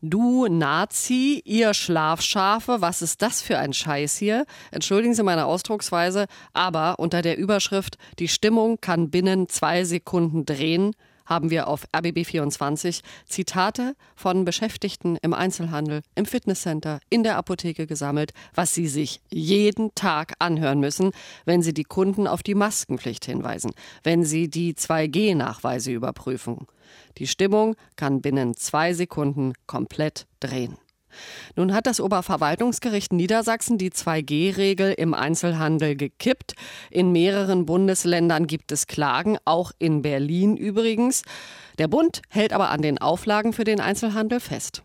Du Nazi, ihr Schlafschafe, was ist das für ein Scheiß hier? Entschuldigen Sie meine Ausdrucksweise, aber unter der Überschrift Die Stimmung kann binnen zwei Sekunden drehen, haben wir auf RBB24 Zitate von Beschäftigten im Einzelhandel, im Fitnesscenter, in der Apotheke gesammelt, was sie sich jeden Tag anhören müssen, wenn sie die Kunden auf die Maskenpflicht hinweisen, wenn sie die 2G-Nachweise überprüfen. Die Stimmung kann binnen zwei Sekunden komplett drehen. Nun hat das Oberverwaltungsgericht Niedersachsen die 2G-Regel im Einzelhandel gekippt. In mehreren Bundesländern gibt es Klagen, auch in Berlin übrigens. Der Bund hält aber an den Auflagen für den Einzelhandel fest.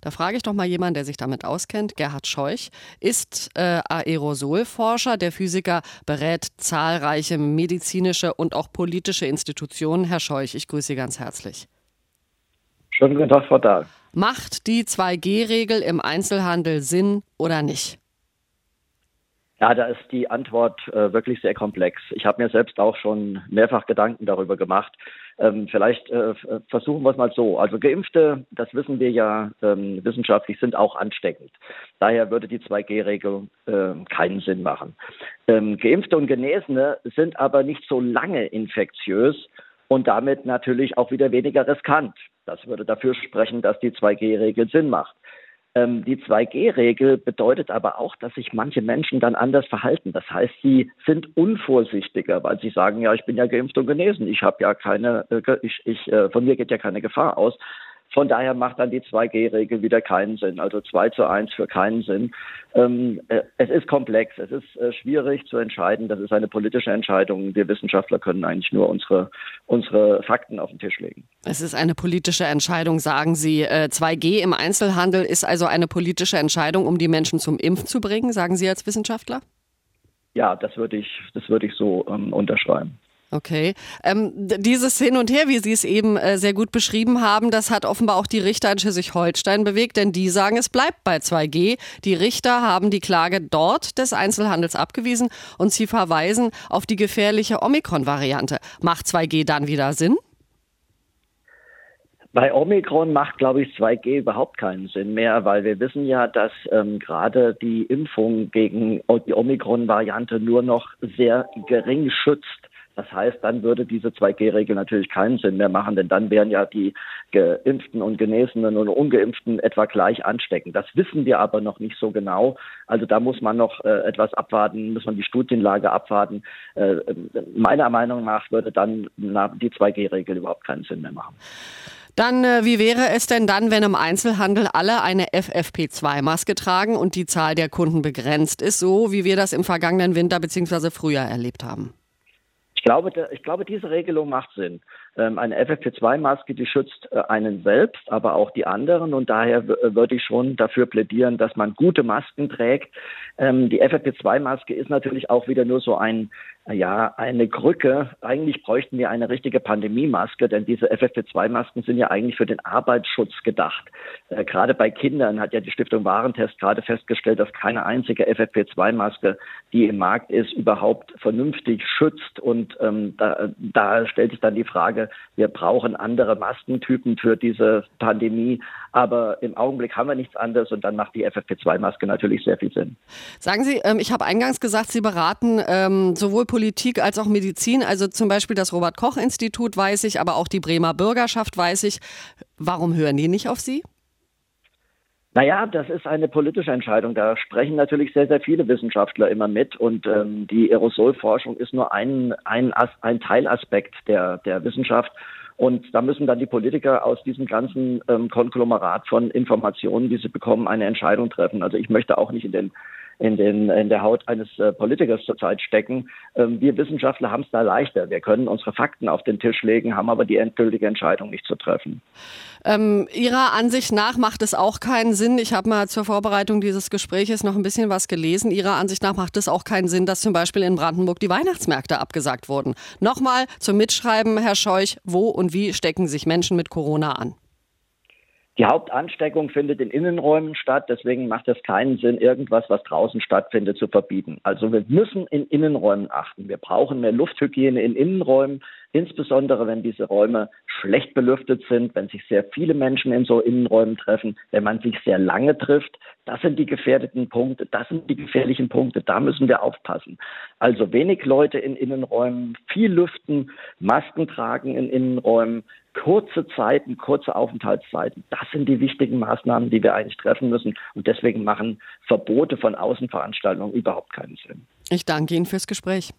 Da frage ich doch mal jemanden, der sich damit auskennt. Gerhard Scheuch ist äh, Aerosolforscher. Der Physiker berät zahlreiche medizinische und auch politische Institutionen. Herr Scheuch, ich grüße Sie ganz herzlich. Schönen guten Tag, Frau Dahl. Macht die 2G-Regel im Einzelhandel Sinn oder nicht? Ja, da ist die Antwort äh, wirklich sehr komplex. Ich habe mir selbst auch schon mehrfach Gedanken darüber gemacht. Ähm, vielleicht äh, versuchen wir es mal so. Also Geimpfte, das wissen wir ja ähm, wissenschaftlich, sind auch ansteckend. Daher würde die 2G-Regel äh, keinen Sinn machen. Ähm, Geimpfte und Genesene sind aber nicht so lange infektiös und damit natürlich auch wieder weniger riskant. Das würde dafür sprechen, dass die 2G-Regel Sinn macht. Ähm, die 2G-Regel bedeutet aber auch, dass sich manche Menschen dann anders verhalten. Das heißt, sie sind unvorsichtiger, weil sie sagen, ja, ich bin ja geimpft und genesen, ich habe ja keine, äh, ich, ich, äh, von mir geht ja keine Gefahr aus. Von daher macht dann die 2G-Regel wieder keinen Sinn. Also 2 zu 1 für keinen Sinn. Ähm, äh, es ist komplex, es ist äh, schwierig zu entscheiden. Das ist eine politische Entscheidung. Wir Wissenschaftler können eigentlich nur unsere, unsere Fakten auf den Tisch legen. Es ist eine politische Entscheidung, sagen Sie. Äh, 2G im Einzelhandel ist also eine politische Entscheidung, um die Menschen zum Impfen zu bringen, sagen Sie als Wissenschaftler? Ja, das würde ich, das würde ich so ähm, unterschreiben. Okay. Ähm, dieses Hin und Her, wie Sie es eben äh, sehr gut beschrieben haben, das hat offenbar auch die Richter in Schleswig-Holstein bewegt, denn die sagen, es bleibt bei 2G. Die Richter haben die Klage dort des Einzelhandels abgewiesen und sie verweisen auf die gefährliche Omikron-Variante. Macht 2G dann wieder Sinn? Bei Omikron macht, glaube ich, 2G überhaupt keinen Sinn mehr, weil wir wissen ja, dass ähm, gerade die Impfung gegen die Omikron-Variante nur noch sehr gering schützt. Das heißt, dann würde diese 2G-Regel natürlich keinen Sinn mehr machen, denn dann wären ja die Geimpften und Genesenen und Ungeimpften etwa gleich ansteckend. Das wissen wir aber noch nicht so genau. Also da muss man noch äh, etwas abwarten, muss man die Studienlage abwarten. Äh, meiner Meinung nach würde dann die 2G-Regel überhaupt keinen Sinn mehr machen. Dann, äh, wie wäre es denn dann, wenn im Einzelhandel alle eine FFP2-Maske tragen und die Zahl der Kunden begrenzt ist, so wie wir das im vergangenen Winter bzw. Frühjahr erlebt haben? Ich glaube, ich glaube, diese Regelung macht Sinn. Ähm, eine FFP2-Maske, die schützt äh, einen selbst, aber auch die anderen. Und daher äh, würde ich schon dafür plädieren, dass man gute Masken trägt. Ähm, die FFP2-Maske ist natürlich auch wieder nur so ein, ja, eine Krücke. Eigentlich bräuchten wir eine richtige Pandemie-Maske, denn diese FFP2-Masken sind ja eigentlich für den Arbeitsschutz gedacht. Äh, gerade bei Kindern hat ja die Stiftung Warentest gerade festgestellt, dass keine einzige FFP2-Maske, die im Markt ist, überhaupt vernünftig schützt. Und ähm, da, da stellt sich dann die Frage, wir brauchen andere Maskentypen für diese Pandemie. Aber im Augenblick haben wir nichts anderes und dann macht die FFP2-Maske natürlich sehr viel Sinn. Sagen Sie, ähm, ich habe eingangs gesagt, Sie beraten ähm, sowohl Politik als auch Medizin. Also zum Beispiel das Robert-Koch-Institut weiß ich, aber auch die Bremer Bürgerschaft weiß ich. Warum hören die nicht auf Sie? Naja, das ist eine politische Entscheidung. Da sprechen natürlich sehr, sehr viele Wissenschaftler immer mit und ähm, die Aerosolforschung ist nur ein, ein, ein Teilaspekt der, der Wissenschaft. Und da müssen dann die Politiker aus diesem ganzen ähm, Konglomerat von Informationen, die sie bekommen, eine Entscheidung treffen. Also ich möchte auch nicht in den in, den, in der Haut eines äh, Politikers zurzeit stecken. Ähm, wir Wissenschaftler haben es da leichter. Wir können unsere Fakten auf den Tisch legen, haben aber die endgültige Entscheidung nicht zu treffen. Ähm, Ihrer Ansicht nach macht es auch keinen Sinn. Ich habe mal zur Vorbereitung dieses Gespräches noch ein bisschen was gelesen. Ihrer Ansicht nach macht es auch keinen Sinn, dass zum Beispiel in Brandenburg die Weihnachtsmärkte abgesagt wurden. Nochmal zum Mitschreiben, Herr Scheuch, wo und wie stecken sich Menschen mit Corona an? Die Hauptansteckung findet in Innenräumen statt, deswegen macht es keinen Sinn, irgendwas, was draußen stattfindet, zu verbieten. Also wir müssen in Innenräumen achten. Wir brauchen mehr Lufthygiene in Innenräumen. Insbesondere wenn diese Räume schlecht belüftet sind, wenn sich sehr viele Menschen in so Innenräumen treffen, wenn man sich sehr lange trifft. Das sind die gefährdeten Punkte, das sind die gefährlichen Punkte, da müssen wir aufpassen. Also wenig Leute in Innenräumen, viel lüften, Masken tragen in Innenräumen, kurze Zeiten, kurze Aufenthaltszeiten, das sind die wichtigen Maßnahmen, die wir eigentlich treffen müssen. Und deswegen machen Verbote von Außenveranstaltungen überhaupt keinen Sinn. Ich danke Ihnen fürs Gespräch.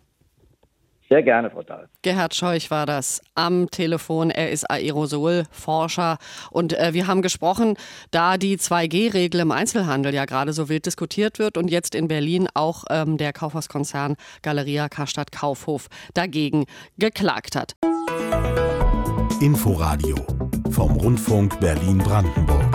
Sehr gerne, Frau Dahl. Gerhard Scheuch war das am Telefon. Er ist Aerosolforscher. Und äh, wir haben gesprochen, da die 2G-Regel im Einzelhandel ja gerade so wild diskutiert wird und jetzt in Berlin auch ähm, der Kaufhauskonzern Galeria Karstadt Kaufhof dagegen geklagt hat. Inforadio vom Rundfunk Berlin-Brandenburg.